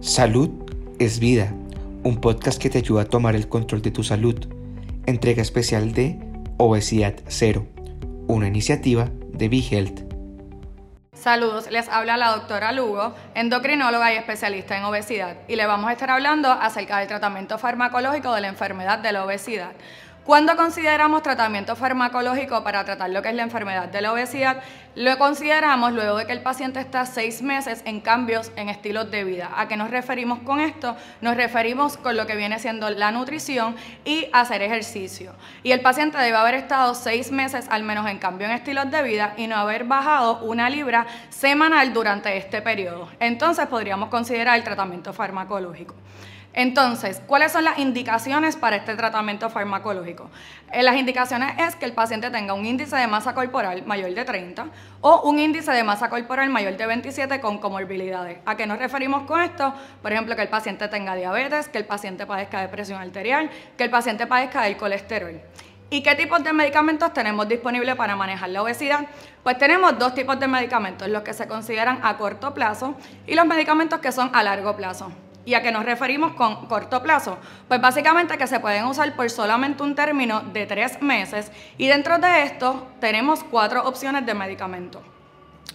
Salud es vida, un podcast que te ayuda a tomar el control de tu salud. Entrega especial de Obesidad Cero, una iniciativa de BeHealth. Saludos, les habla la doctora Lugo, endocrinóloga y especialista en obesidad, y le vamos a estar hablando acerca del tratamiento farmacológico de la enfermedad de la obesidad. Cuando consideramos tratamiento farmacológico para tratar lo que es la enfermedad de la obesidad, lo consideramos luego de que el paciente está seis meses en cambios en estilos de vida. ¿A qué nos referimos con esto? Nos referimos con lo que viene siendo la nutrición y hacer ejercicio. Y el paciente debe haber estado seis meses al menos en cambio en estilos de vida y no haber bajado una libra semanal durante este periodo. Entonces podríamos considerar el tratamiento farmacológico. Entonces, ¿cuáles son las indicaciones para este tratamiento farmacológico? Eh, las indicaciones es que el paciente tenga un índice de masa corporal mayor de 30 o un índice de masa corporal mayor de 27 con comorbilidades. ¿A qué nos referimos con esto? Por ejemplo, que el paciente tenga diabetes, que el paciente padezca de presión arterial, que el paciente padezca del colesterol. ¿Y qué tipos de medicamentos tenemos disponibles para manejar la obesidad? Pues tenemos dos tipos de medicamentos, los que se consideran a corto plazo y los medicamentos que son a largo plazo. ¿Y a qué nos referimos con corto plazo? Pues básicamente que se pueden usar por solamente un término de tres meses y dentro de esto tenemos cuatro opciones de medicamentos.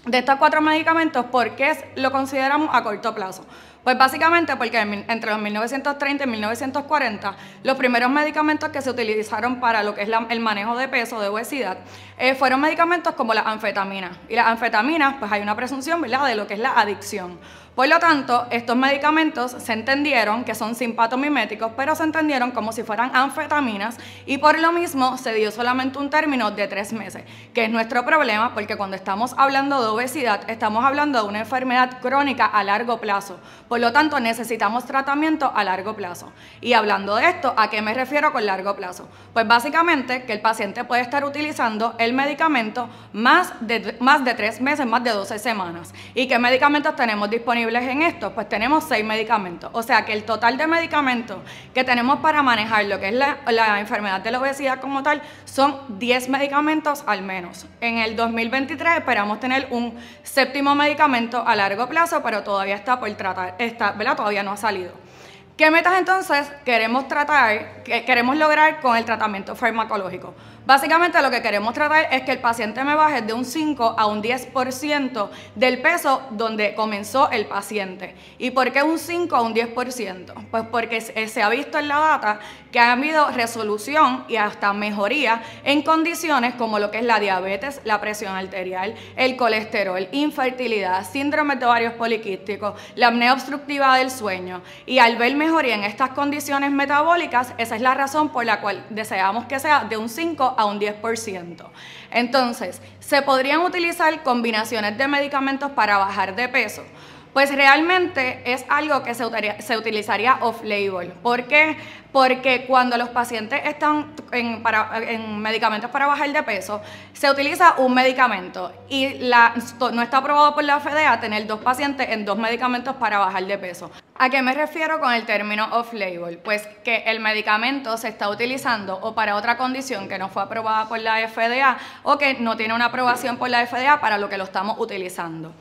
De estos cuatro medicamentos, ¿por qué lo consideramos a corto plazo? Pues básicamente porque entre los 1930 y 1940 los primeros medicamentos que se utilizaron para lo que es el manejo de peso, de obesidad, eh, fueron medicamentos como la anfetamina. Y las anfetaminas, pues hay una presunción, ¿verdad?, de lo que es la adicción. Por lo tanto, estos medicamentos se entendieron que son simpatomiméticos, pero se entendieron como si fueran anfetaminas y por lo mismo se dio solamente un término de tres meses, que es nuestro problema porque cuando estamos hablando de obesidad estamos hablando de una enfermedad crónica a largo plazo. Por lo tanto, necesitamos tratamiento a largo plazo. Y hablando de esto, ¿a qué me refiero con largo plazo? Pues básicamente que el paciente puede estar utilizando el medicamento más de, más de tres meses, más de 12 semanas. ¿Y qué medicamentos tenemos disponibles? En esto? Pues tenemos seis medicamentos. O sea que el total de medicamentos que tenemos para manejar lo que es la, la enfermedad de la obesidad como tal son 10 medicamentos al menos. En el 2023 esperamos tener un séptimo medicamento a largo plazo, pero todavía está por tratar, está, ¿verdad? Todavía no ha salido. ¿Qué metas entonces queremos tratar, queremos lograr con el tratamiento farmacológico? Básicamente lo que queremos tratar es que el paciente me baje de un 5 a un 10% del peso donde comenzó el paciente. ¿Y por qué un 5 a un 10%? Pues porque se ha visto en la data que ha habido resolución y hasta mejoría en condiciones como lo que es la diabetes, la presión arterial, el colesterol, infertilidad, síndrome de ovarios poliquísticos, la apnea obstructiva del sueño. Y al ver mejoría en estas condiciones metabólicas, esa es la razón por la cual deseamos que sea de un 5 a un 10%. Entonces, ¿se podrían utilizar combinaciones de medicamentos para bajar de peso? Pues realmente es algo que se, se utilizaría off-label. ¿Por qué? Porque cuando los pacientes están en, medicamentos para bajar de peso, se utiliza un medicamento y la, no está aprobado por la FDA tener dos pacientes en dos medicamentos para bajar de peso. ¿A qué me refiero con el término off-label? Pues que el medicamento se está utilizando o para otra condición que no fue aprobada por la FDA o que no tiene una aprobación por la FDA para lo que lo estamos utilizando.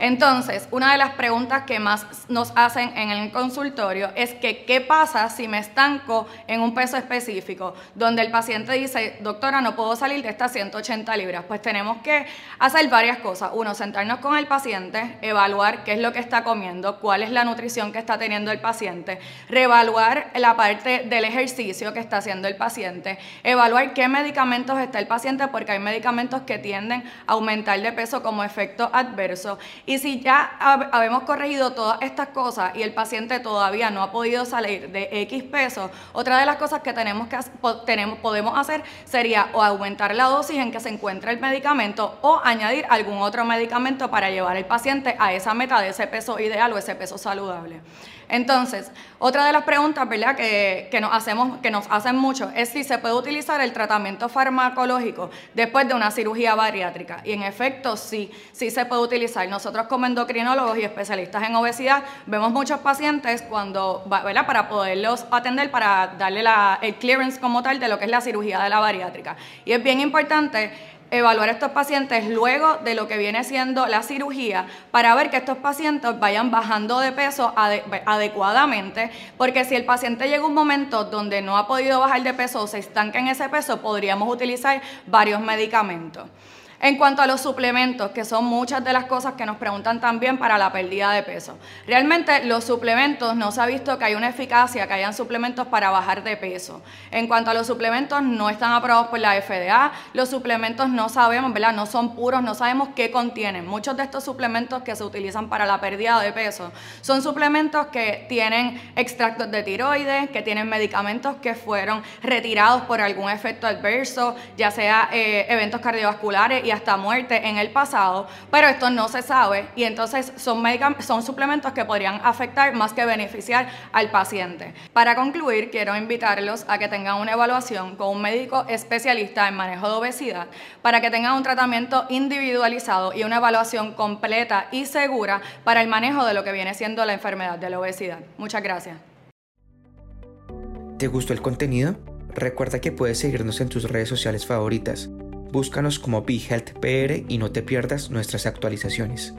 Entonces, una de las preguntas que más nos hacen en el consultorio es que qué pasa si me estanco en un peso específico, donde el paciente dice, doctora, no puedo salir de estas 180 libras. Pues tenemos que hacer varias cosas. Uno, sentarnos con el paciente, evaluar qué es lo que está comiendo, cuál es la nutrición que está teniendo el paciente, reevaluar la parte del ejercicio que está haciendo el paciente, evaluar qué medicamentos está el paciente, porque hay medicamentos que tienden a aumentar de peso como efecto adverso y si ya habemos corregido todas estas cosas y el paciente todavía no ha podido salir de X pesos, otra de las cosas que tenemos que tenemos, podemos hacer sería o aumentar la dosis en que se encuentra el medicamento o añadir algún otro medicamento para llevar al paciente a esa meta de ese peso ideal o ese peso saludable. Entonces, otra de las preguntas ¿verdad? Que, nos hacemos, que nos hacen mucho es si se puede utilizar el tratamiento farmacológico después de una cirugía bariátrica. Y en efecto, sí, sí se puede utilizar. Nosotros como endocrinólogos y especialistas en obesidad vemos muchos pacientes cuando, ¿verdad? Para poderlos atender, para darle el clearance como tal de lo que es la cirugía de la bariátrica. Y es bien importante evaluar estos pacientes luego de lo que viene siendo la cirugía para ver que estos pacientes vayan bajando de peso adecuadamente, porque si el paciente llega a un momento donde no ha podido bajar de peso o se estanca en ese peso, podríamos utilizar varios medicamentos. En cuanto a los suplementos, que son muchas de las cosas que nos preguntan también para la pérdida de peso. Realmente los suplementos no se ha visto que hay una eficacia, que hayan suplementos para bajar de peso. En cuanto a los suplementos, no están aprobados por la FDA. Los suplementos no sabemos, ¿verdad? No son puros, no sabemos qué contienen. Muchos de estos suplementos que se utilizan para la pérdida de peso son suplementos que tienen extractos de tiroides, que tienen medicamentos que fueron retirados por algún efecto adverso, ya sea eh, eventos cardiovasculares hasta muerte en el pasado, pero esto no se sabe y entonces son, son suplementos que podrían afectar más que beneficiar al paciente. Para concluir, quiero invitarlos a que tengan una evaluación con un médico especialista en manejo de obesidad para que tengan un tratamiento individualizado y una evaluación completa y segura para el manejo de lo que viene siendo la enfermedad de la obesidad. Muchas gracias. ¿Te gustó el contenido? Recuerda que puedes seguirnos en tus redes sociales favoritas Búscanos como BeHealthPR y no te pierdas nuestras actualizaciones.